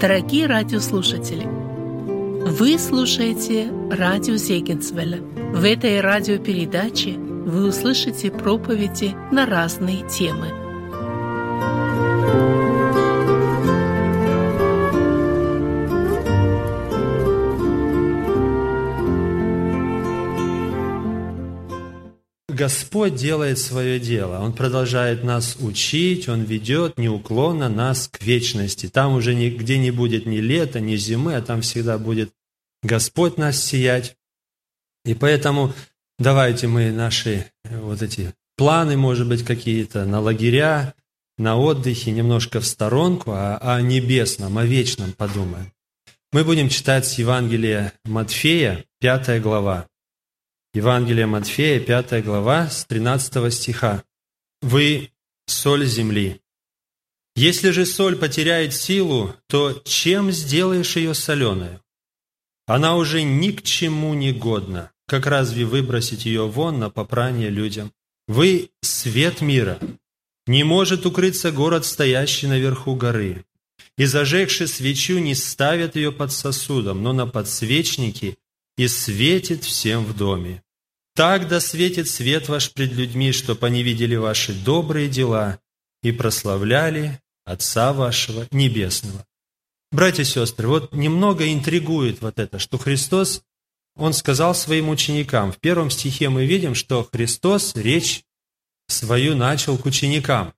Дорогие радиослушатели, вы слушаете радио Зегенсвелля. В этой радиопередаче вы услышите проповеди на разные темы. Господь делает свое дело. Он продолжает нас учить, Он ведет неуклонно нас к вечности. Там уже нигде не будет ни лета, ни зимы, а там всегда будет Господь нас сиять. И поэтому давайте мы наши э, вот эти планы, может быть, какие-то на лагеря, на отдыхе, немножко в сторонку, а о небесном, о вечном подумаем. Мы будем читать с Евангелия Матфея, 5 глава. Евангелие Матфея, 5 глава, с 13 стиха. «Вы – соль земли. Если же соль потеряет силу, то чем сделаешь ее соленую? Она уже ни к чему не годна. Как разве выбросить ее вон на попрание людям? Вы – свет мира. Не может укрыться город, стоящий наверху горы. И зажегши свечу, не ставят ее под сосудом, но на подсвечнике и светит всем в доме. Так да светит свет ваш пред людьми, чтоб они видели ваши добрые дела и прославляли Отца вашего Небесного. Братья и сестры, вот немного интригует вот это, что Христос, Он сказал своим ученикам. В первом стихе мы видим, что Христос речь свою начал к ученикам.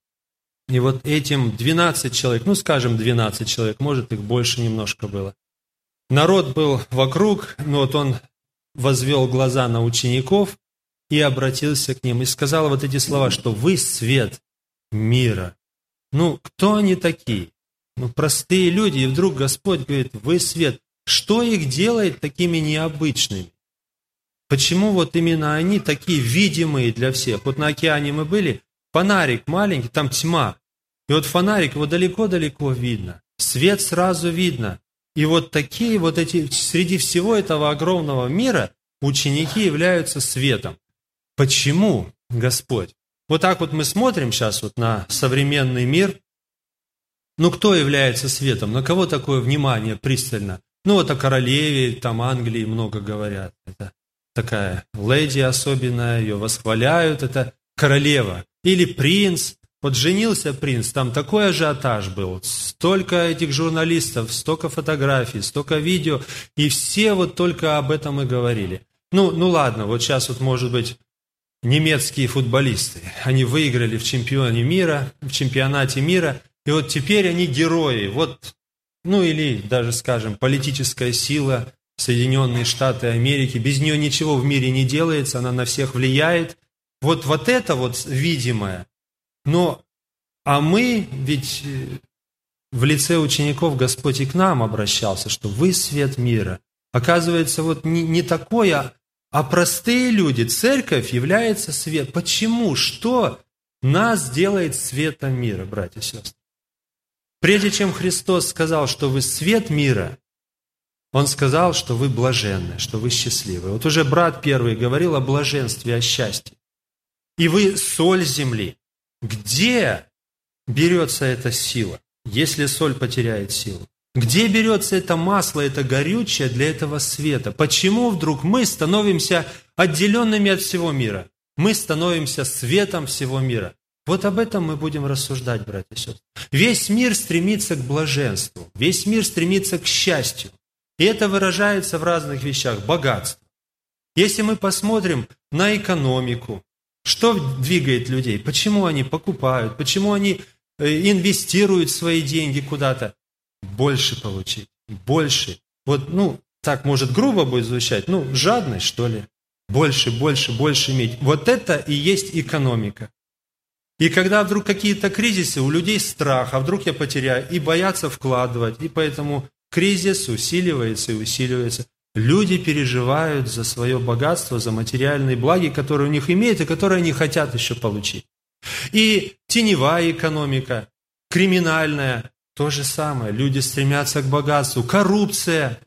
И вот этим 12 человек, ну скажем 12 человек, может их больше немножко было. Народ был вокруг, но вот он возвел глаза на учеников и обратился к ним и сказал вот эти слова, что вы свет мира. Ну, кто они такие? Ну, простые люди, и вдруг Господь говорит, вы свет. Что их делает такими необычными? Почему вот именно они такие видимые для всех? Вот на океане мы были, фонарик маленький, там тьма. И вот фонарик, его далеко-далеко видно. Свет сразу видно. И вот такие вот эти, среди всего этого огромного мира, ученики являются светом. Почему, Господь? Вот так вот мы смотрим сейчас вот на современный мир. Ну, кто является светом? На кого такое внимание пристально? Ну, вот о королеве, там Англии много говорят. Это такая леди особенная, ее восхваляют, это королева. Или принц, вот женился принц, там такой ажиотаж был, столько этих журналистов, столько фотографий, столько видео, и все вот только об этом и говорили. Ну, ну ладно, вот сейчас вот может быть немецкие футболисты, они выиграли в чемпионе мира, в чемпионате мира, и вот теперь они герои, вот, ну или даже, скажем, политическая сила Соединенные Штаты Америки, без нее ничего в мире не делается, она на всех влияет. Вот, вот это вот видимое, но, а мы ведь э, в лице учеников Господь и к нам обращался, что вы свет мира. Оказывается, вот не, не такое, а простые люди. Церковь является свет. Почему? Что нас делает светом мира, братья и сестры? Прежде чем Христос сказал, что вы свет мира, Он сказал, что вы блаженны, что вы счастливы. Вот уже брат первый говорил о блаженстве, о счастье. И вы соль земли. Где берется эта сила, если соль потеряет силу? Где берется это масло, это горючее для этого света? Почему вдруг мы становимся отделенными от всего мира? Мы становимся светом всего мира. Вот об этом мы будем рассуждать, братья и сестры. Весь мир стремится к блаженству, весь мир стремится к счастью. И это выражается в разных вещах. Богатство. Если мы посмотрим на экономику, что двигает людей? Почему они покупают? Почему они э, инвестируют свои деньги куда-то? Больше получить, больше. Вот, ну, так может грубо будет звучать, ну, жадность, что ли? Больше, больше, больше иметь. Вот это и есть экономика. И когда вдруг какие-то кризисы, у людей страх, а вдруг я потеряю, и боятся вкладывать, и поэтому кризис усиливается и усиливается. Люди переживают за свое богатство, за материальные благи, которые у них имеют и которые они хотят еще получить. И теневая экономика, криминальная, то же самое. Люди стремятся к богатству. Коррупция.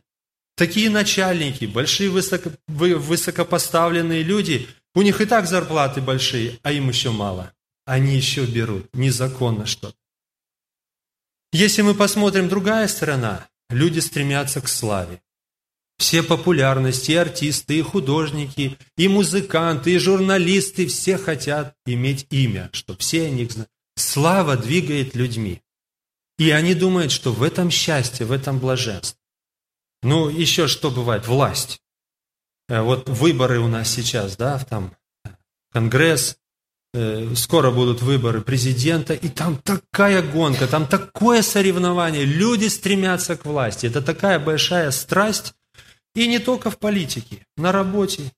Такие начальники, большие высоко, высокопоставленные люди, у них и так зарплаты большие, а им еще мало. Они еще берут незаконно что-то. Если мы посмотрим другая сторона, люди стремятся к славе. Все популярности, и артисты, и художники, и музыканты, и журналисты, все хотят иметь имя, чтобы все о них знали. Слава двигает людьми. И они думают, что в этом счастье, в этом блаженство. Ну, еще что бывает? Власть. Э, вот выборы у нас сейчас, да, там Конгресс, э, скоро будут выборы президента, и там такая гонка, там такое соревнование, люди стремятся к власти. Это такая большая страсть, и не только в политике, на работе.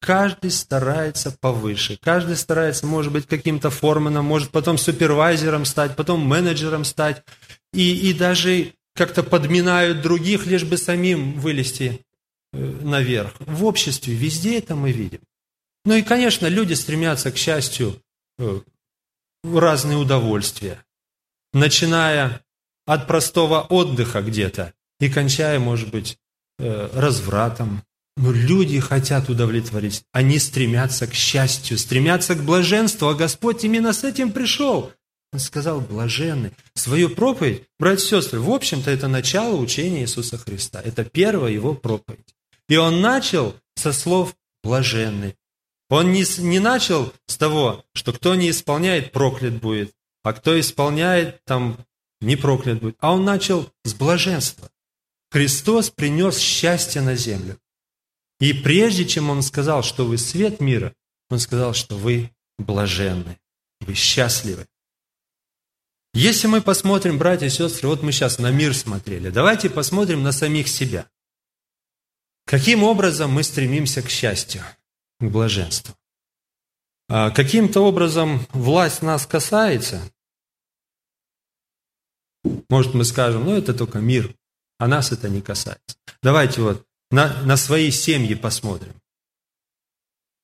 Каждый старается повыше, каждый старается, может быть, каким-то форманом, может потом супервайзером стать, потом менеджером стать, и, и даже как-то подминают других, лишь бы самим вылезти э, наверх. В обществе везде это мы видим. Ну и, конечно, люди стремятся к счастью э, разные удовольствия, начиная от простого отдыха где-то и кончая, может быть, развратом. Но люди хотят удовлетворить, они стремятся к счастью, стремятся к блаженству, а Господь именно с этим пришел. Он сказал, блаженны. Свою проповедь, братья и сестры, в общем-то, это начало учения Иисуса Христа. Это первая его проповедь. И он начал со слов блаженны. Он не, не начал с того, что кто не исполняет, проклят будет, а кто исполняет, там не проклят будет. А он начал с блаженства. Христос принес счастье на землю. И прежде чем он сказал, что вы свет мира, он сказал, что вы блаженны, вы счастливы. Если мы посмотрим, братья и сестры, вот мы сейчас на мир смотрели, давайте посмотрим на самих себя. Каким образом мы стремимся к счастью, к блаженству? А каким-то образом власть нас касается? Может, мы скажем, ну это только мир, а нас это не касается. Давайте вот на, на свои семьи посмотрим.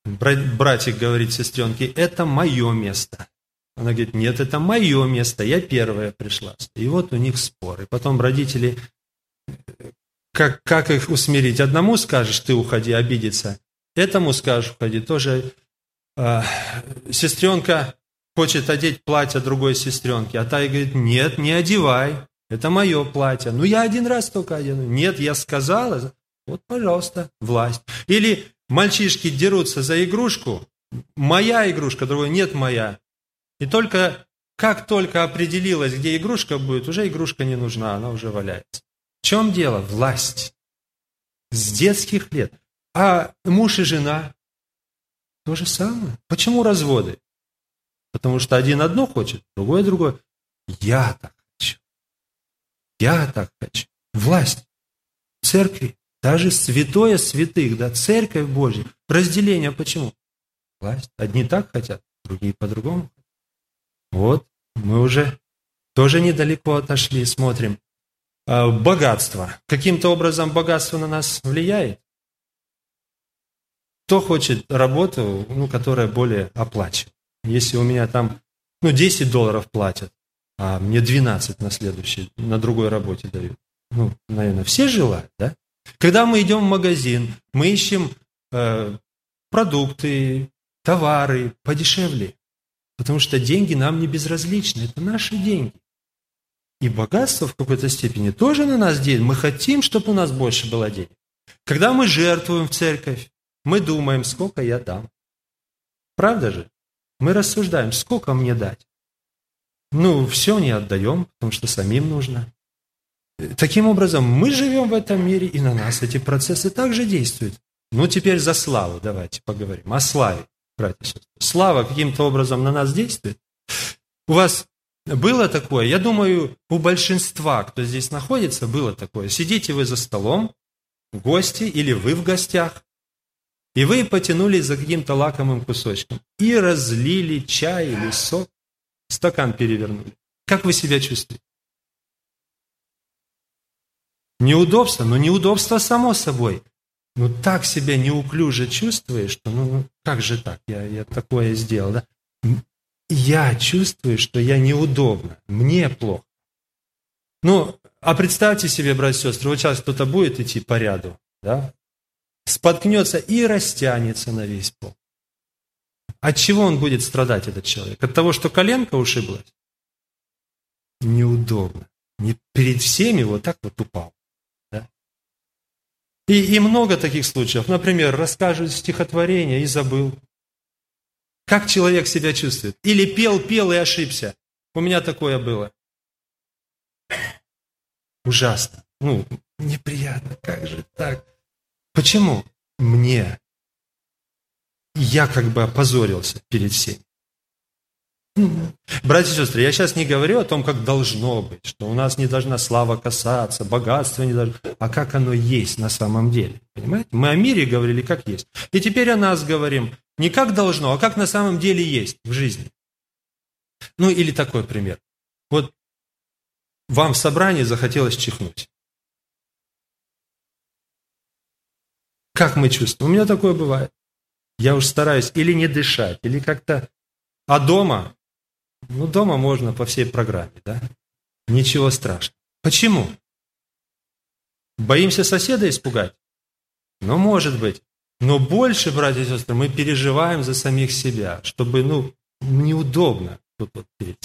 Братик говорит сестренке, это мое место. Она говорит, нет, это мое место, я первая пришла. И вот у них спор. И потом родители, как, как их усмирить? Одному скажешь, ты уходи, обидится. Этому скажешь, уходи. Тоже э, сестренка хочет одеть платье другой сестренки, а та ей говорит, нет, не одевай, это мое платье. Ну, я один раз только одену. Нет, я сказала, вот, пожалуйста, власть. Или мальчишки дерутся за игрушку, моя игрушка, другой, нет, моя. И только как только определилась, где игрушка будет, уже игрушка не нужна, она уже валяется. В чем дело? Власть. С детских лет. А муж и жена то же самое. Почему разводы? Потому что один одно хочет, другой другое. Я так. Я так хочу. Власть. Церкви. Даже святое святых, да, церковь Божья. Разделение почему? Власть. Одни так хотят, другие по-другому. Вот, мы уже тоже недалеко отошли, смотрим. А, богатство. Каким-то образом богатство на нас влияет? Кто хочет работу, ну, которая более оплачивает? Если у меня там, ну, 10 долларов платят, а мне 12 на следующей, на другой работе дают. Ну, наверное, все желают, да? Когда мы идем в магазин, мы ищем э, продукты, товары подешевле. Потому что деньги нам не безразличны, это наши деньги. И богатство в какой-то степени тоже на нас действует. Мы хотим, чтобы у нас больше было денег. Когда мы жертвуем в церковь, мы думаем, сколько я дам. Правда же? Мы рассуждаем, сколько мне дать. Ну, все не отдаем, потому что самим нужно. Таким образом, мы живем в этом мире, и на нас эти процессы также действуют. Ну, теперь за славу давайте поговорим. О славе братья. Слава каким-то образом на нас действует. У вас было такое? Я думаю, у большинства, кто здесь находится, было такое. Сидите вы за столом, гости или вы в гостях, и вы потянулись за каким-то лакомым кусочком и разлили чай или сок, стакан перевернули. Как вы себя чувствуете? Неудобство, но неудобство само собой ну так себя неуклюже чувствуешь, что ну, ну как же так, я, я такое сделал, да? Я чувствую, что я неудобно, мне плохо. Ну, а представьте себе, братья и сестры, вот сейчас кто-то будет идти по ряду, да? Споткнется и растянется на весь пол. От чего он будет страдать, этот человек? От того, что коленка ушиблась? неудобно. Не перед всеми вот так вот упал. Да? И, и много таких случаев. Например, расскажут стихотворение и забыл. Как человек себя чувствует? Или пел, пел и ошибся. У меня такое было. Ужасно. Ну, неприятно. Как же так? Почему? Мне. Я как бы опозорился перед всеми. Братья и сестры, я сейчас не говорю о том, как должно быть, что у нас не должна слава касаться, богатство не должно, а как оно есть на самом деле. Понимаете? Мы о мире говорили, как есть. И теперь о нас говорим не как должно, а как на самом деле есть в жизни. Ну или такой пример. Вот вам в собрании захотелось чихнуть. Как мы чувствуем? У меня такое бывает. Я уж стараюсь или не дышать, или как-то... А дома ну, дома можно по всей программе, да? Ничего страшного. Почему? Боимся соседа испугать? Ну, может быть. Но больше, братья и сестры, мы переживаем за самих себя, чтобы, ну, неудобно тут вот перед.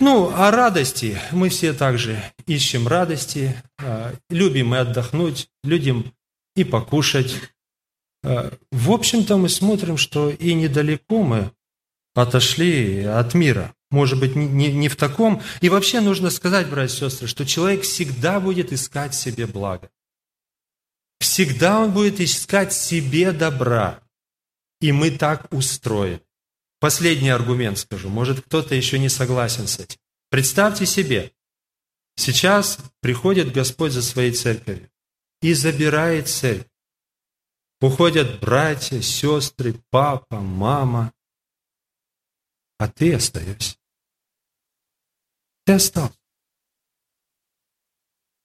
Ну, о радости. Мы все также ищем радости, а, любим мы отдохнуть, любим и покушать. А, в общем-то, мы смотрим, что и недалеко мы отошли от мира. Может быть, не, не в таком. И вообще нужно сказать, братья и сестры, что человек всегда будет искать себе благо. Всегда он будет искать себе добра. И мы так устроены. Последний аргумент скажу. Может, кто-то еще не согласен с этим. Представьте себе, сейчас приходит Господь за своей церковью и забирает церковь. Уходят братья, сестры, папа, мама, а ты остаешься. Ты остался.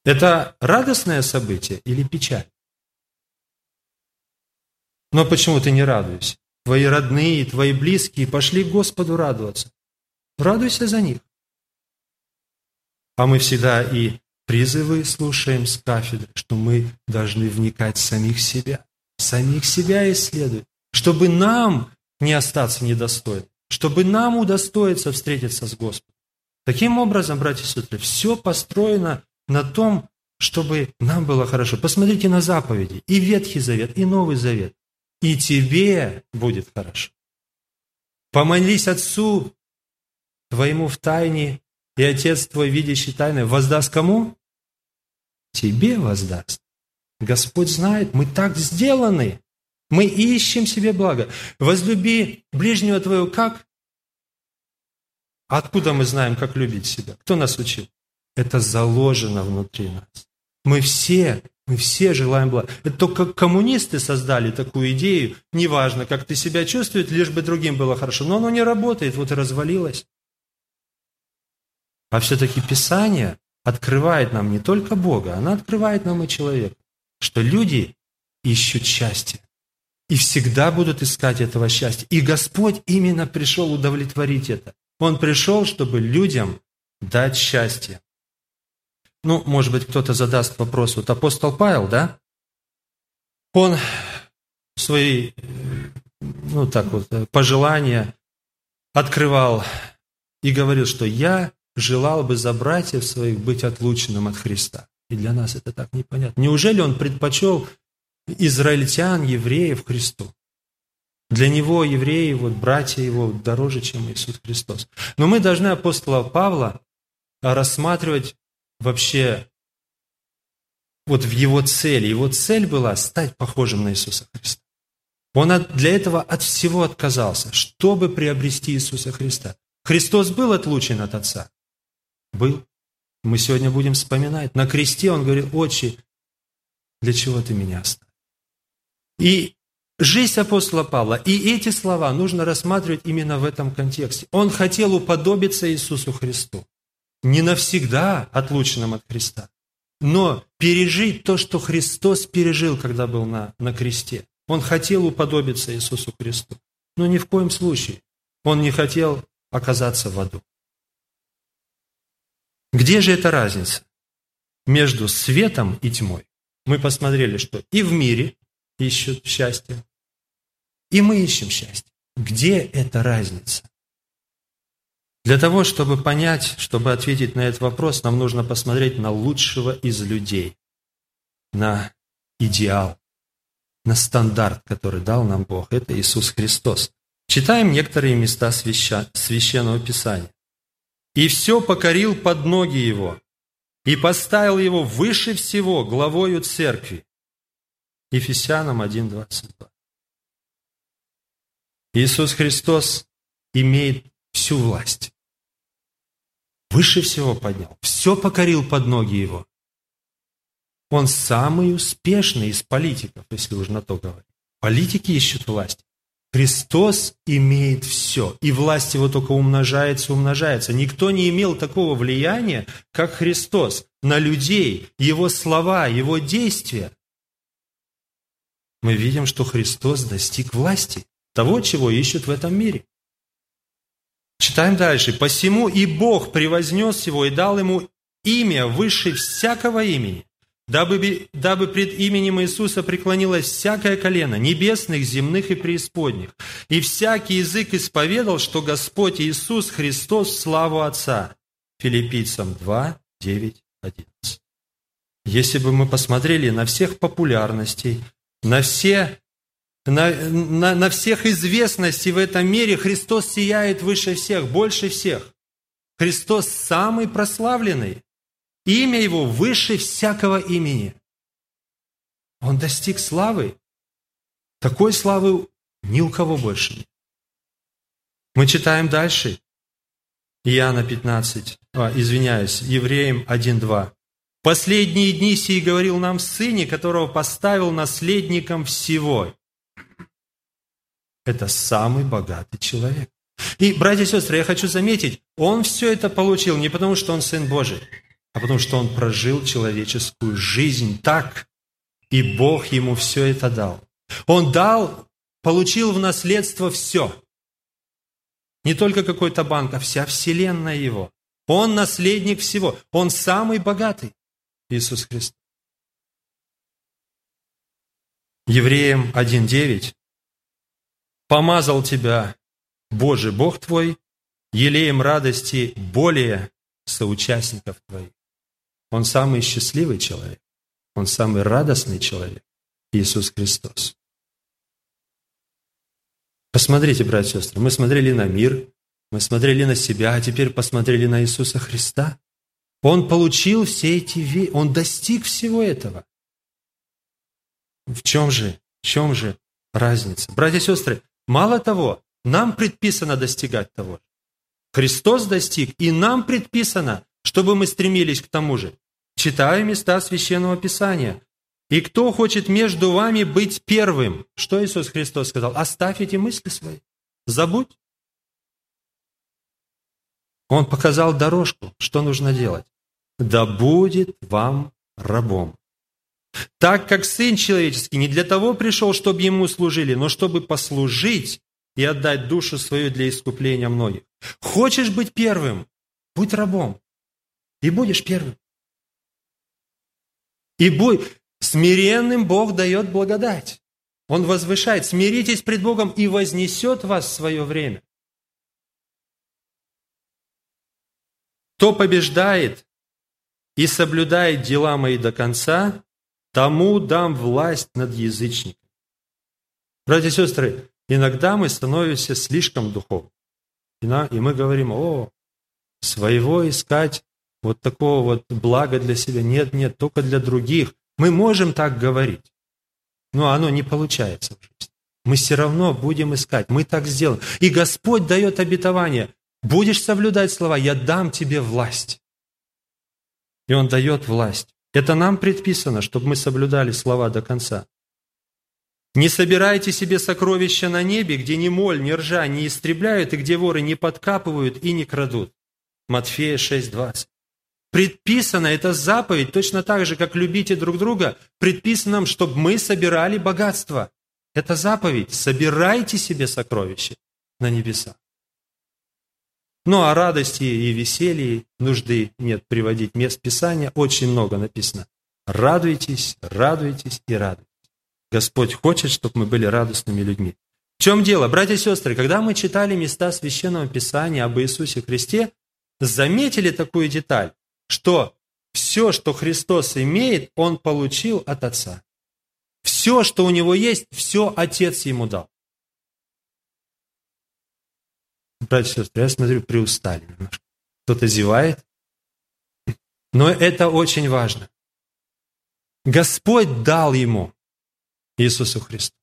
Это радостное событие или печаль? Но почему ты не радуешься? Твои родные, твои близкие пошли к Господу радоваться. Радуйся за них. А мы всегда и призывы слушаем с кафедры, что мы должны вникать в самих себя, самих себя исследовать, чтобы нам не остаться недостойным чтобы нам удостоиться встретиться с Господом. Таким образом, братья и сестры, все построено на том, чтобы нам было хорошо. Посмотрите на заповеди, и Ветхий Завет, и Новый Завет. И тебе будет хорошо. Помолись Отцу твоему в тайне, и Отец твой, видящий тайны, воздаст кому? Тебе воздаст. Господь знает, мы так сделаны. Мы ищем себе благо. Возлюби ближнего твоего как? Откуда мы знаем, как любить себя? Кто нас учил? Это заложено внутри нас. Мы все, мы все желаем блага. Это только коммунисты создали такую идею, неважно, как ты себя чувствуешь, лишь бы другим было хорошо. Но оно не работает, вот и развалилось. А все-таки Писание открывает нам не только Бога, оно открывает нам и человека, что люди ищут счастье и всегда будут искать этого счастья. И Господь именно пришел удовлетворить это. Он пришел, чтобы людям дать счастье. Ну, может быть, кто-то задаст вопрос. Вот апостол Павел, да? Он свои, ну так вот, пожелания открывал и говорил, что я желал бы за братьев своих быть отлученным от Христа. И для нас это так непонятно. Неужели он предпочел израильтян, евреев Христу. Для него евреи, вот братья его дороже, чем Иисус Христос. Но мы должны апостола Павла рассматривать вообще вот в его цели. Его цель была стать похожим на Иисуса Христа. Он для этого от всего отказался, чтобы приобрести Иисуса Христа. Христос был отлучен от Отца? Был. Мы сегодня будем вспоминать. На кресте он говорит, отче, для чего ты меня оставил? И жизнь апостола Павла, и эти слова нужно рассматривать именно в этом контексте. Он хотел уподобиться Иисусу Христу. Не навсегда отлученным от Христа, но пережить то, что Христос пережил, когда был на, на кресте. Он хотел уподобиться Иисусу Христу, но ни в коем случае он не хотел оказаться в аду. Где же эта разница между светом и тьмой? Мы посмотрели, что и в мире ищут счастье. И мы ищем счастье. Где эта разница? Для того, чтобы понять, чтобы ответить на этот вопрос, нам нужно посмотреть на лучшего из людей, на идеал, на стандарт, который дал нам Бог. Это Иисус Христос. Читаем некоторые места Священного Писания. «И все покорил под ноги Его, и поставил Его выше всего главою церкви». Ефесянам 1.22. Иисус Христос имеет всю власть. Выше всего поднял, все покорил под ноги Его. Он самый успешный из политиков, если уж на то говорить. Политики ищут власть. Христос имеет все, и власть его только умножается, умножается. Никто не имел такого влияния, как Христос, на людей, его слова, его действия. Мы видим, что Христос достиг власти, того, чего ищут в этом мире. Читаем дальше. «Посему и Бог превознес его и дал ему имя выше всякого имени, дабы, дабы пред именем Иисуса преклонилось всякое колено, небесных, земных и преисподних, и всякий язык исповедал, что Господь Иисус Христос славу Отца». Филиппийцам 2, 9, 11. Если бы мы посмотрели на всех популярностей, на все на, на, на всех известностей в этом мире Христос сияет выше всех, больше всех. Христос самый прославленный. Имя Его выше всякого имени. Он достиг славы. Такой славы ни у кого больше нет. Мы читаем дальше. Иоанна 15, а, извиняюсь, Евреям 1.2. «Последние дни сии говорил нам Сыне, которого поставил наследником всего, это самый богатый человек. И, братья и сестры, я хочу заметить, он все это получил не потому, что он Сын Божий, а потому, что он прожил человеческую жизнь так, и Бог ему все это дал. Он дал, получил в наследство все. Не только какой-то банк, а вся вселенная его. Он наследник всего. Он самый богатый. Иисус Христос. Евреям 1.9 помазал тебя Божий Бог твой, елеем радости более соучастников твоих. Он самый счастливый человек, он самый радостный человек, Иисус Христос. Посмотрите, братья и сестры, мы смотрели на мир, мы смотрели на себя, а теперь посмотрели на Иисуса Христа. Он получил все эти, он достиг всего этого. В чем же, в чем же разница? Братья и сестры, Мало того, нам предписано достигать того. Христос достиг, и нам предписано, чтобы мы стремились к тому же. Читаю места Священного Писания. «И кто хочет между вами быть первым?» Что Иисус Христос сказал? «Оставь эти мысли свои, забудь». Он показал дорожку, что нужно делать. «Да будет вам рабом». Так как Сын Человеческий не для того пришел, чтобы Ему служили, но чтобы послужить и отдать душу свою для искупления многих. Хочешь быть первым? Будь рабом. И будешь первым. И будь смиренным Бог дает благодать. Он возвышает. Смиритесь пред Богом и вознесет вас в свое время. Кто побеждает и соблюдает дела мои до конца, тому дам власть над язычниками. Братья и сестры, иногда мы становимся слишком духовными. И мы говорим, о, своего искать, вот такого вот блага для себя. Нет, нет, только для других. Мы можем так говорить, но оно не получается. Мы все равно будем искать, мы так сделаем. И Господь дает обетование, будешь соблюдать слова, я дам тебе власть. И Он дает власть. Это нам предписано, чтобы мы соблюдали слова до конца. Не собирайте себе сокровища на небе, где ни моль, ни ржа не истребляют, и где воры не подкапывают и не крадут. Матфея 6:20. Предписано, это заповедь, точно так же, как любите друг друга, предписано нам, чтобы мы собирали богатство. Это заповедь. Собирайте себе сокровища на небесах. Ну, о радости и веселье нужды нет приводить мест Писания. Очень много написано. Радуйтесь, радуйтесь и радуйтесь. Господь хочет, чтобы мы были радостными людьми. В чем дело, братья и сестры, когда мы читали места Священного Писания об Иисусе Христе, заметили такую деталь, что все, что Христос имеет, Он получил от Отца. Все, что у Него есть, все Отец Ему дал. Братья и сестры, я смотрю, приустали немножко. Кто-то зевает. Но это очень важно. Господь дал Ему, Иисусу Христу.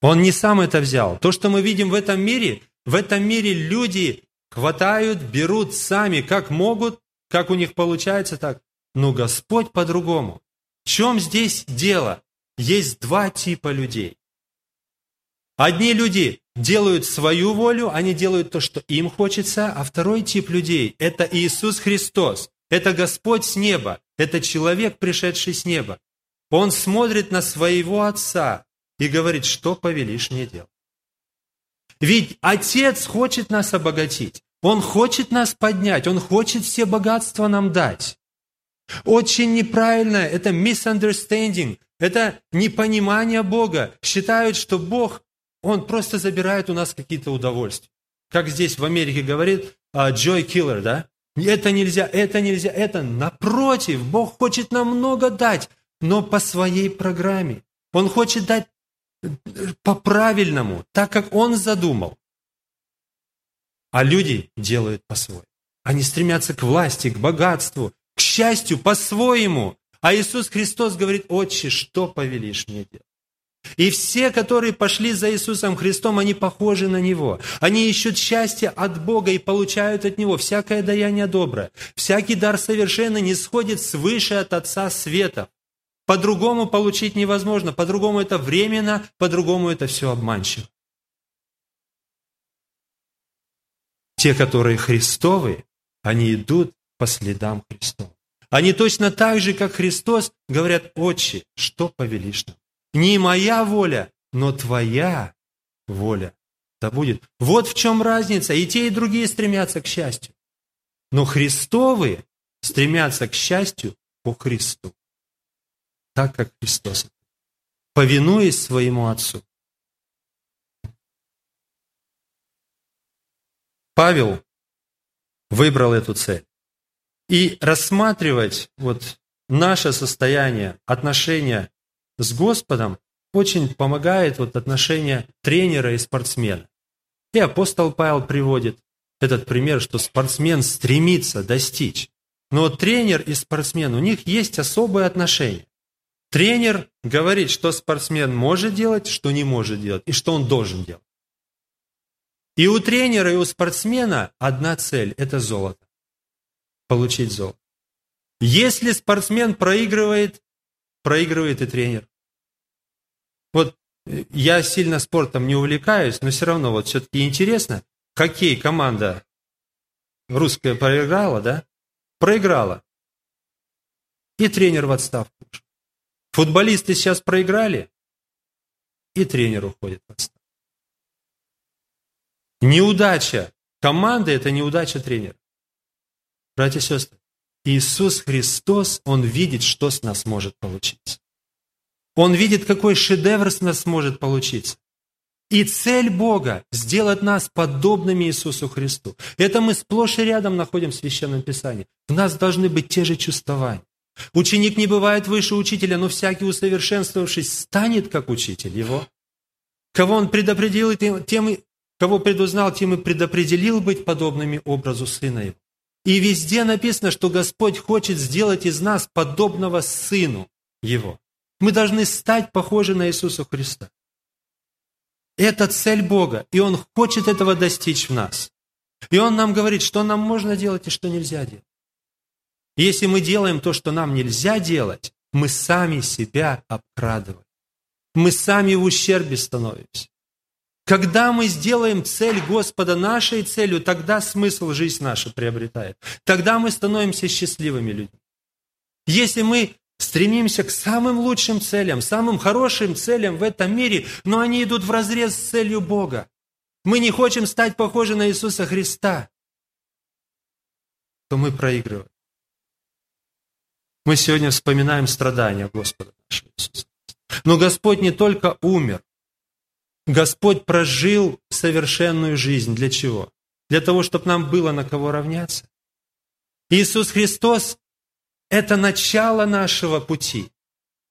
Он не сам это взял. То, что мы видим в этом мире, в этом мире люди хватают, берут сами, как могут, как у них получается так. Но Господь по-другому. В чем здесь дело? Есть два типа людей. Одни люди делают свою волю, они делают то, что им хочется, а второй тип людей – это Иисус Христос, это Господь с неба, это человек, пришедший с неба. Он смотрит на своего Отца и говорит, что повелишь мне делать. Ведь Отец хочет нас обогатить. Он хочет нас поднять, Он хочет все богатства нам дать. Очень неправильно, это misunderstanding, это непонимание Бога. Считают, что Бог, Он просто забирает у нас какие-то удовольствия. Как здесь в Америке говорит uh, joy killer, да? Это нельзя, это нельзя, это напротив. Бог хочет нам много дать, но по своей программе. Он хочет дать по-правильному, так как Он задумал. А люди делают по-своему. Они стремятся к власти, к богатству, к счастью по-своему. А Иисус Христос говорит, «Отче, что повелишь мне делать?» И все, которые пошли за Иисусом Христом, они похожи на Него. Они ищут счастье от Бога и получают от Него всякое даяние доброе. Всякий дар совершенно не сходит свыше от Отца Света. По-другому получить невозможно, по-другому это временно, по-другому это все обманчиво. Те, которые Христовы, они идут по следам Христова. Они точно так же, как Христос, говорят, «Отче, что повелишь нам?» Не моя воля, но твоя воля да будет. Вот в чем разница. И те, и другие стремятся к счастью. Но Христовые стремятся к счастью по Христу. Так, как Христос. Повинуясь своему Отцу. Павел выбрал эту цель. И рассматривать вот наше состояние, отношения с Господом очень помогает вот отношение тренера и спортсмена. И апостол Павел приводит этот пример, что спортсмен стремится достичь. Но тренер и спортсмен, у них есть особые отношения. Тренер говорит, что спортсмен может делать, что не может делать, и что он должен делать. И у тренера, и у спортсмена одна цель – это золото. Получить золото. Если спортсмен проигрывает, проигрывает и тренер. Вот э, я сильно спортом не увлекаюсь, но все равно вот все-таки интересно. Хоккей команда русская проиграла, да? Проиграла. И тренер в отставку. Футболисты сейчас проиграли, и тренер уходит отставку. Неудача команды – это неудача тренера. Братья и сестры, Иисус Христос, Он видит, что с нас может получиться. Он видит, какой шедевр с нас может получиться. И цель Бога – сделать нас подобными Иисусу Христу. Это мы сплошь и рядом находим в Священном Писании. В нас должны быть те же чувствования. Ученик не бывает выше учителя, но всякий усовершенствовавшись станет как учитель его. Кого он предопределил, тем Кого предузнал, тем и предопределил быть подобными образу Сына Его. И везде написано, что Господь хочет сделать из нас подобного Сыну Его. Мы должны стать похожи на Иисуса Христа. Это цель Бога, и Он хочет этого достичь в нас. И Он нам говорит, что нам можно делать и что нельзя делать. Если мы делаем то, что нам нельзя делать, мы сами себя обкрадываем. Мы сами в ущербе становимся. Когда мы сделаем цель Господа нашей целью, тогда смысл жизнь наша приобретает. Тогда мы становимся счастливыми людьми. Если мы стремимся к самым лучшим целям, самым хорошим целям в этом мире, но они идут в разрез с целью Бога. Мы не хотим стать похожи на Иисуса Христа, то мы проигрываем. Мы сегодня вспоминаем страдания Господа нашего Иисуса. Но Господь не только умер, Господь прожил совершенную жизнь. Для чего? Для того, чтобы нам было на кого равняться. Иисус Христос – это начало нашего пути.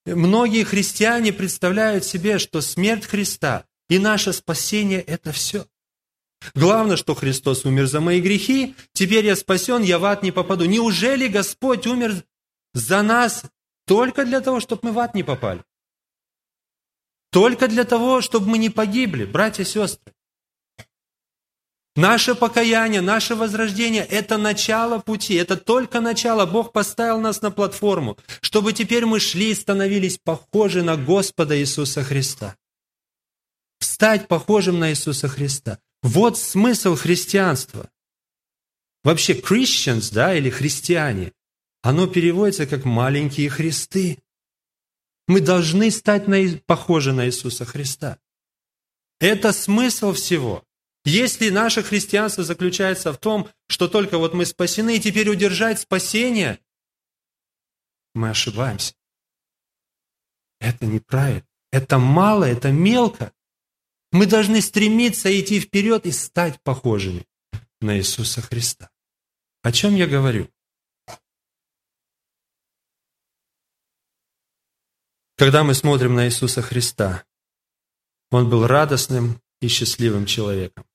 Многие христиане представляют себе, что смерть Христа и наше спасение – это все. Главное, что Христос умер за мои грехи, теперь я спасен, я в ад не попаду. Неужели Господь умер за нас только для того, чтобы мы в ад не попали? Только для того, чтобы мы не погибли, братья и сестры. Наше покаяние, наше возрождение – это начало пути, это только начало. Бог поставил нас на платформу, чтобы теперь мы шли и становились похожи на Господа Иисуса Христа. Стать похожим на Иисуса Христа. Вот смысл христианства. Вообще, Christians, да, или христиане, оно переводится как маленькие христы. Мы должны стать на, похожи на Иисуса Христа. Это смысл всего. Если наше христианство заключается в том, что только вот мы спасены, и теперь удержать спасение, мы ошибаемся. Это неправильно. Это мало, это мелко. Мы должны стремиться идти вперед и стать похожими на Иисуса Христа. О чем я говорю? Когда мы смотрим на Иисуса Христа, Он был радостным и счастливым человеком.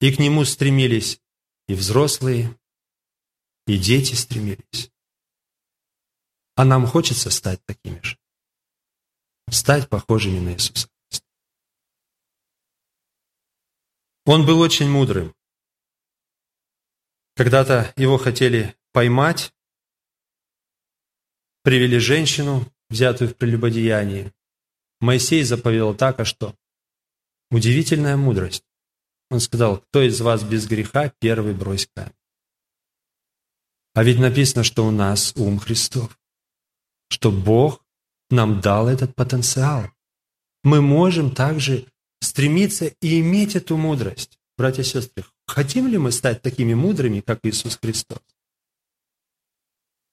И к Нему стремились и взрослые, и дети стремились. А нам хочется стать такими же. Стать похожими на Иисуса. Он был очень мудрым. Когда-то его хотели поймать, привели женщину, взятую в прелюбодеянии. Моисей заповедал так, а что? Удивительная мудрость. Он сказал, кто из вас без греха, первый брось камень. А ведь написано, что у нас ум Христов, что Бог нам дал этот потенциал. Мы можем также стремиться и иметь эту мудрость. Братья и сестры, хотим ли мы стать такими мудрыми, как Иисус Христос?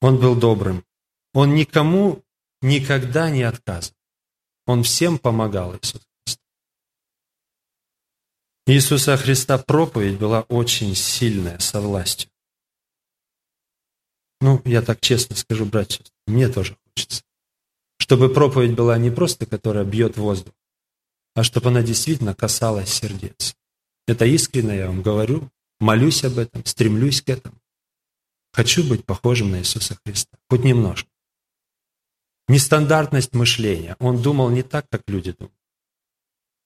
Он был добрым. Он никому никогда не отказывал. Он всем помогал Иисус Христос. Иисуса Христа проповедь была очень сильная, со властью. Ну, я так честно скажу, братья, мне тоже хочется. Чтобы проповедь была не просто, которая бьет воздух, а чтобы она действительно касалась сердец. Это искренне я вам говорю, молюсь об этом, стремлюсь к этому. Хочу быть похожим на Иисуса Христа, хоть немножко. Нестандартность мышления. Он думал не так, как люди думают.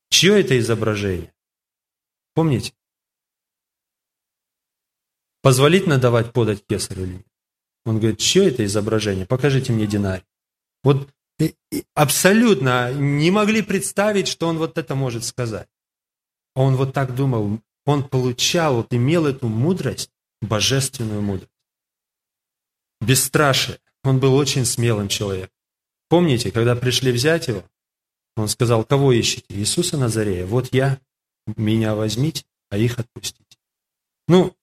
Чье это изображение? Помните? Позволительно давать подать кесарю или нет? Он говорит, чье это изображение? Покажите мне динарий. Вот абсолютно не могли представить, что он вот это может сказать. А он вот так думал, он получал, вот имел эту мудрость, божественную мудрость. Бесстрашие. Он был очень смелым человеком. Помните, когда пришли взять его, он сказал, кого ищете? Иисуса Назарея. Вот я, меня возьмите, а их отпустите. Ну,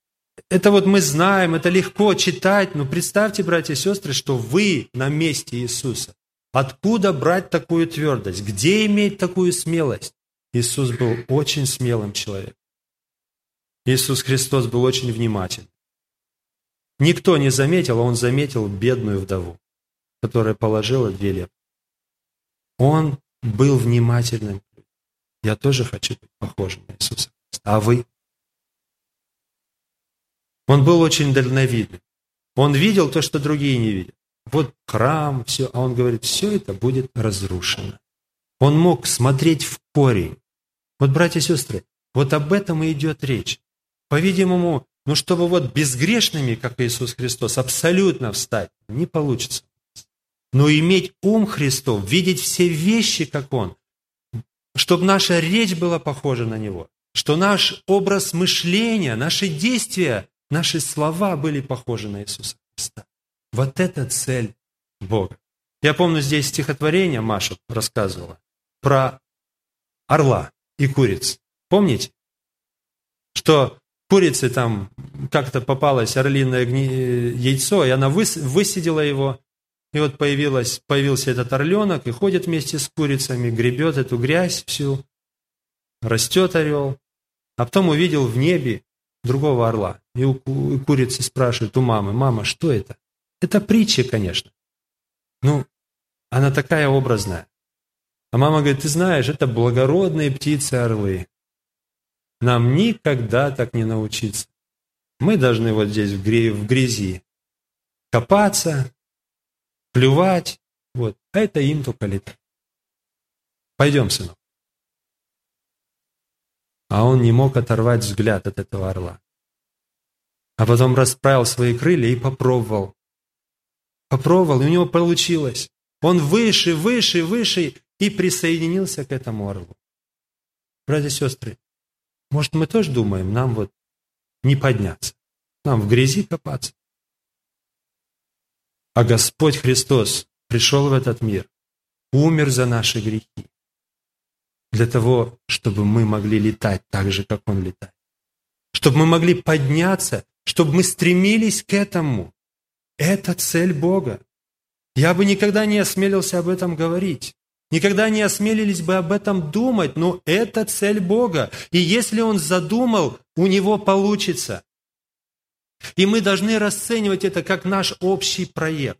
это вот мы знаем, это легко читать, но представьте, братья и сестры, что вы на месте Иисуса. Откуда брать такую твердость? Где иметь такую смелость? Иисус был очень смелым человеком. Иисус Христос был очень внимательным. Никто не заметил, а он заметил бедную вдову, которая положила лепты. Он был внимательным. Я тоже хочу быть похожим на Иисуса. А вы? Он был очень дальновидным. Он видел то, что другие не видят вот храм, все, а он говорит, все это будет разрушено. Он мог смотреть в корень. Вот, братья и сестры, вот об этом и идет речь. По-видимому, ну, чтобы вот безгрешными, как Иисус Христос, абсолютно встать, не получится. Но иметь ум Христов, видеть все вещи, как Он, чтобы наша речь была похожа на Него, что наш образ мышления, наши действия, наши слова были похожи на Иисуса Христа. Вот это цель Бога. Я помню, здесь стихотворение Маша рассказывала про орла и куриц. Помните? Что курице там как-то попалось орлиное яйцо, и она высидела его, и вот появилась, появился этот орленок, и ходит вместе с курицами, гребет эту грязь всю. растет орел, а потом увидел в небе другого орла. И у курицы спрашивает у мамы, мама, что это? Это притча, конечно. Ну, она такая образная. А мама говорит, ты знаешь, это благородные птицы-орлы. Нам никогда так не научиться. Мы должны вот здесь в грязи копаться, плювать, вот. А это им только летать. Пойдем, сынок. А он не мог оторвать взгляд от этого орла. А потом расправил свои крылья и попробовал. Попробовал, и у него получилось. Он выше, выше, выше и присоединился к этому орлу. Братья и сестры, может, мы тоже думаем, нам вот не подняться, нам в грязи копаться. А Господь Христос пришел в этот мир, умер за наши грехи, для того, чтобы мы могли летать так же, как Он летает. Чтобы мы могли подняться, чтобы мы стремились к этому. Это цель Бога. Я бы никогда не осмелился об этом говорить. Никогда не осмелились бы об этом думать, но это цель Бога. И если Он задумал, у Него получится. И мы должны расценивать это как наш общий проект.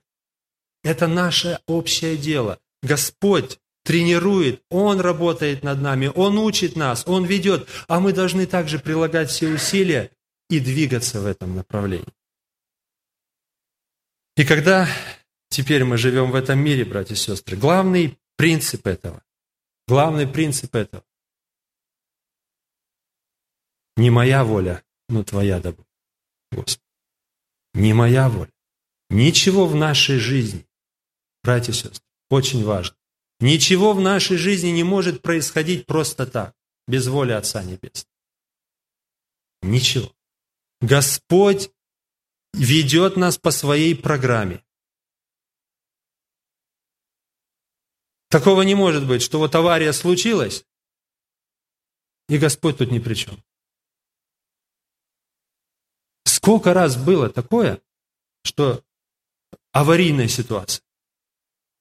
Это наше общее дело. Господь тренирует, Он работает над нами, Он учит нас, Он ведет, а мы должны также прилагать все усилия и двигаться в этом направлении. И когда теперь мы живем в этом мире, братья и сестры, главный принцип этого, главный принцип этого, не моя воля, но Твоя да Господи. Не моя воля. Ничего в нашей жизни, братья и сестры, очень важно. Ничего в нашей жизни не может происходить просто так, без воли Отца Небесного. Ничего. Господь ведет нас по своей программе. Такого не может быть, что вот авария случилась, и Господь тут ни при чем. Сколько раз было такое, что аварийная ситуация.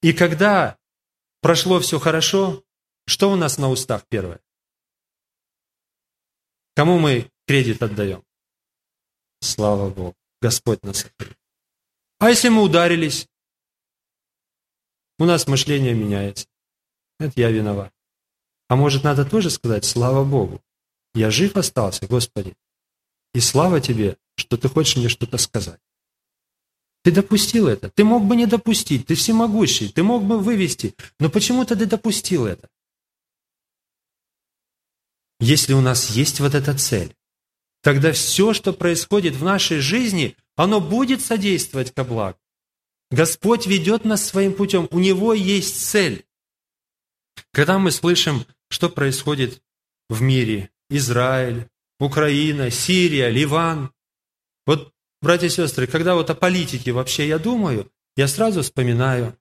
И когда прошло все хорошо, что у нас на устах первое? Кому мы кредит отдаем? Слава Богу, Господь нас сохранит. А если мы ударились, у нас мышление меняется. Это я виноват. А может, надо тоже сказать, слава Богу, я жив остался, Господи. И слава Тебе, что Ты хочешь мне что-то сказать. Ты допустил это. Ты мог бы не допустить. Ты всемогущий. Ты мог бы вывести. Но почему-то ты допустил это. Если у нас есть вот эта цель, тогда все, что происходит в нашей жизни, оно будет содействовать ко благу. Господь ведет нас своим путем. У Него есть цель. Когда мы слышим, что происходит в мире, Израиль, Украина, Сирия, Ливан, вот, братья и сестры, когда вот о политике вообще я думаю, я сразу вспоминаю,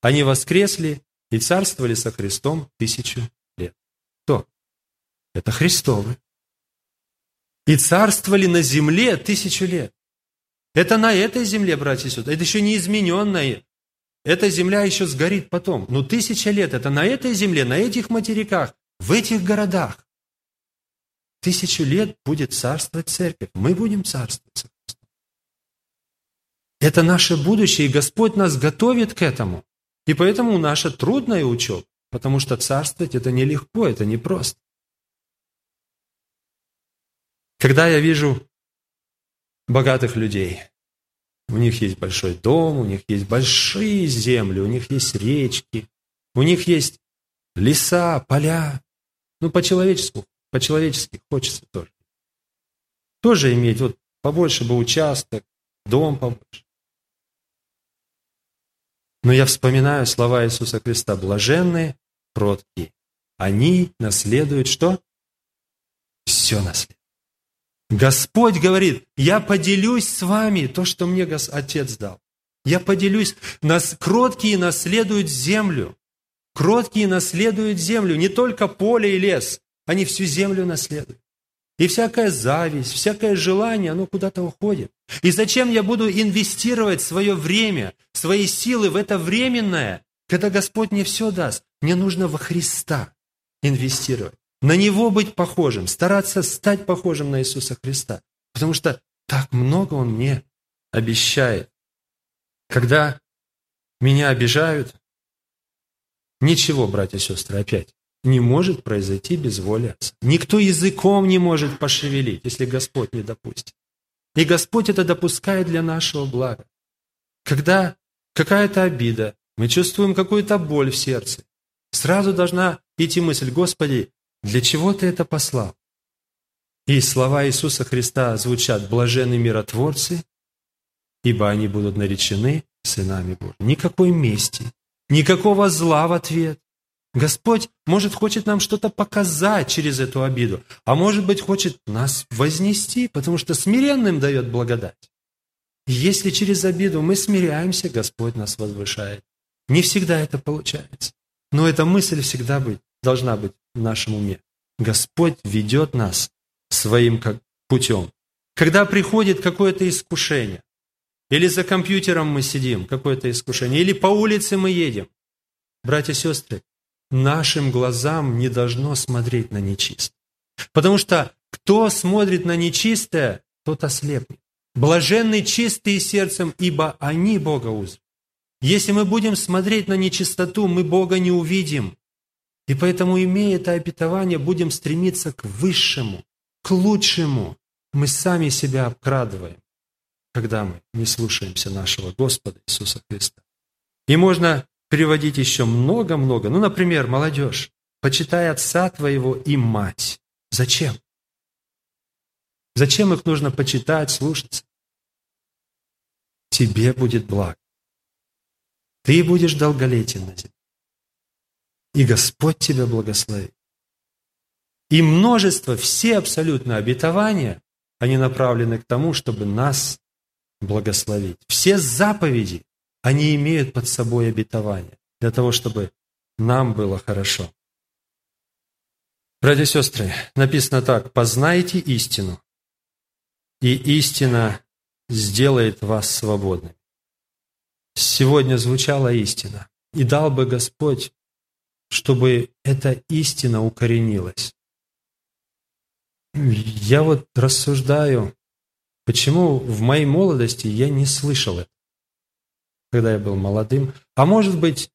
они воскресли и царствовали со Христом тысячу лет. Кто? Это Христовы. И царствовали на земле тысячу лет. Это на этой земле, братья и сестры. Это еще не измененная. Эта земля еще сгорит потом. Но тысяча лет – это на этой земле, на этих материках, в этих городах. Тысячу лет будет царствовать церковь. Мы будем царствовать. Это наше будущее, и Господь нас готовит к этому. И поэтому наша трудная учеба, потому что царствовать это нелегко, это непросто. Когда я вижу богатых людей. У них есть большой дом, у них есть большие земли, у них есть речки, у них есть леса, поля. Ну, по-человечески, по-человечески хочется тоже. Тоже иметь вот побольше бы участок, дом побольше. Но я вспоминаю слова Иисуса Христа. Блаженные, кроткие. Они наследуют что? Все наследуют. Господь говорит, я поделюсь с вами то, что мне Отец дал. Я поделюсь. Нас, кроткие наследуют землю. Кроткие наследуют землю. Не только поле и лес. Они всю землю наследуют. И всякая зависть, всякое желание, оно куда-то уходит. И зачем я буду инвестировать свое время, свои силы в это временное, когда Господь мне все даст? Мне нужно во Христа инвестировать. на Него быть похожим, стараться стать похожим на Иисуса Христа. Потому что так много Он мне обещает. Когда меня обижают, ничего, братья и сестры, опять, не может произойти без воли Отца. Никто языком не может пошевелить, если Господь не допустит. И Господь это допускает для нашего блага. Когда какая-то обида, мы чувствуем какую-то боль в сердце, сразу должна идти мысль, Господи, для чего Ты это послал? И слова Иисуса Христа звучат «блаженны миротворцы, ибо они будут наречены сынами Божьими». Никакой мести, никакого зла в ответ. Господь, может, хочет нам что-то показать через эту обиду, а может быть, хочет нас вознести, потому что смиренным дает благодать. И если через обиду мы смиряемся, Господь нас возвышает. Не всегда это получается. Но эта мысль всегда быть, должна быть в нашем уме. Господь ведет нас своим путем. Когда приходит какое-то искушение, или за компьютером мы сидим, какое-то искушение, или по улице мы едем, братья и сестры, нашим глазам не должно смотреть на нечистое. Потому что кто смотрит на нечистое, тот ослепнет. Блаженны чистые сердцем, ибо они Бога узрят. Если мы будем смотреть на нечистоту, мы Бога не увидим. И поэтому, имея это обетование, будем стремиться к высшему, к лучшему. Мы сами себя обкрадываем, когда мы не слушаемся нашего Господа Иисуса Христа. И можно приводить еще много-много. Ну, например, молодежь, почитай отца твоего и мать. Зачем? Зачем их нужно почитать, слушаться? Тебе будет благо. Ты будешь долголетен на земле. И Господь тебя благословит. И множество, все абсолютно обетования, они направлены к тому, чтобы нас благословить. Все заповеди, они имеют под собой обетование для того, чтобы нам было хорошо. Братья и сестры, написано так, «Познайте истину, и истина сделает вас свободными». Сегодня звучала истина, и дал бы Господь, чтобы эта истина укоренилась. Я вот рассуждаю, почему в моей молодости я не слышал это, когда я был молодым. А может быть,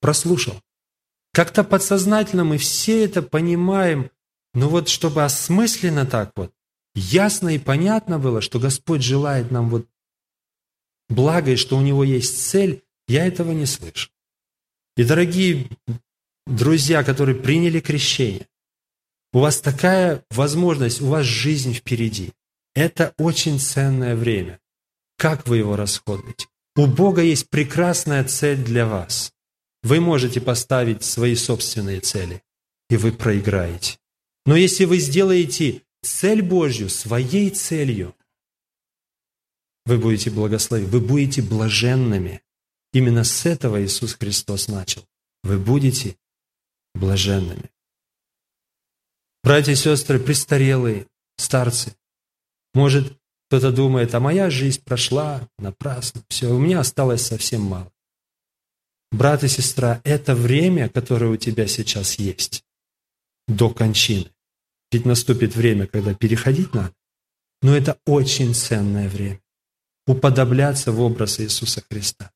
прослушал. Как-то подсознательно мы все это понимаем, но вот чтобы осмысленно так вот, ясно и понятно было, что Господь желает нам вот благо и что у Него есть цель, я этого не слышу. И, дорогие друзья, которые приняли крещение, у вас такая возможность, у вас жизнь впереди. Это очень ценное время. Как вы его расходуете? У Бога есть прекрасная цель для вас. Вы можете поставить свои собственные цели, и вы проиграете. Но если вы сделаете цель Божью своей целью, вы будете благословены, вы будете блаженными. Именно с этого Иисус Христос начал. Вы будете блаженными. Братья и сестры, престарелые, старцы, может, кто-то думает, а моя жизнь прошла напрасно, все, у меня осталось совсем мало. Брат и сестра, это время, которое у тебя сейчас есть, до кончины. Ведь наступит время, когда переходить надо. Но это очень ценное время. Уподобляться в образ Иисуса Христа.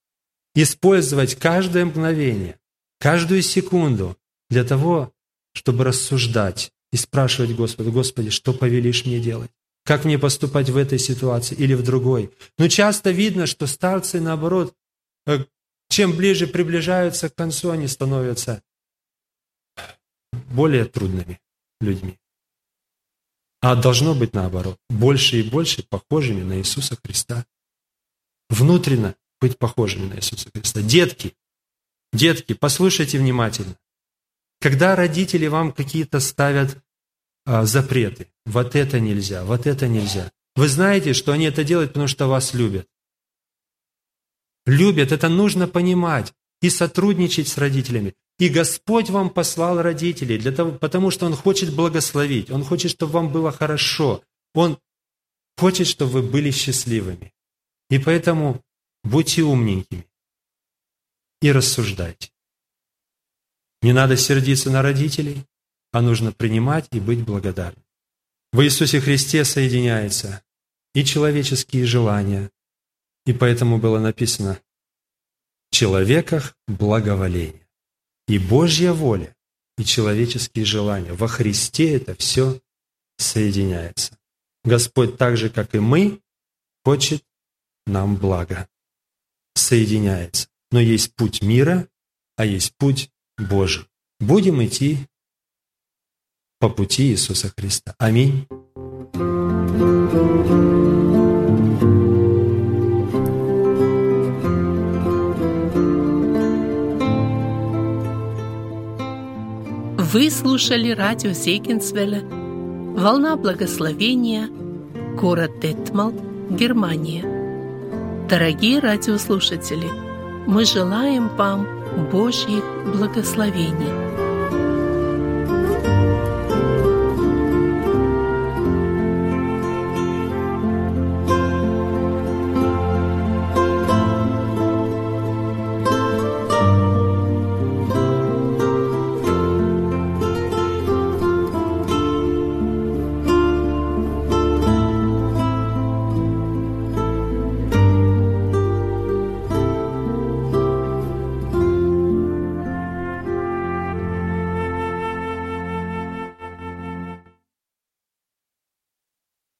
Использовать каждое мгновение, каждую секунду для того, чтобы рассуждать и спрашивать Господа, Господи, что повелишь мне делать? Как мне поступать в этой ситуации или в другой? Но часто видно, что старцы, наоборот, э, чем ближе приближаются к концу, они становятся более трудными людьми. А должно быть наоборот, больше и больше похожими на Иисуса Христа. Внутренно быть похожими на Иисуса Христа. Детки, детки, послушайте внимательно. Когда родители вам какие-то ставят а, запреты, вот это нельзя, вот это нельзя, вы знаете, что они это делают, потому что вас любят. Любят, это нужно понимать. И сотрудничать с родителями. И Господь вам послал родителей, для того, потому что Он хочет благословить, Он хочет, чтобы вам было хорошо, Он хочет, чтобы вы были счастливыми. И поэтому будьте умненькими и рассуждайте. Не надо сердиться на родителей, а нужно принимать и быть благодарным. В Иисусе Христе соединяются и человеческие желания, и поэтому было написано «в человеках благоволение». И Божья воля, и человеческие желания. Во Христе это все соединяется. Господь так же, как и мы, хочет нам блага. Соединяется. Но есть путь мира, а есть путь Божий. Будем идти по пути Иисуса Христа. Аминь. Вы слушали радио Зейгенсвелля «Волна благословения», город Детмал, Германия. Дорогие радиослушатели, мы желаем вам Божьих благословений –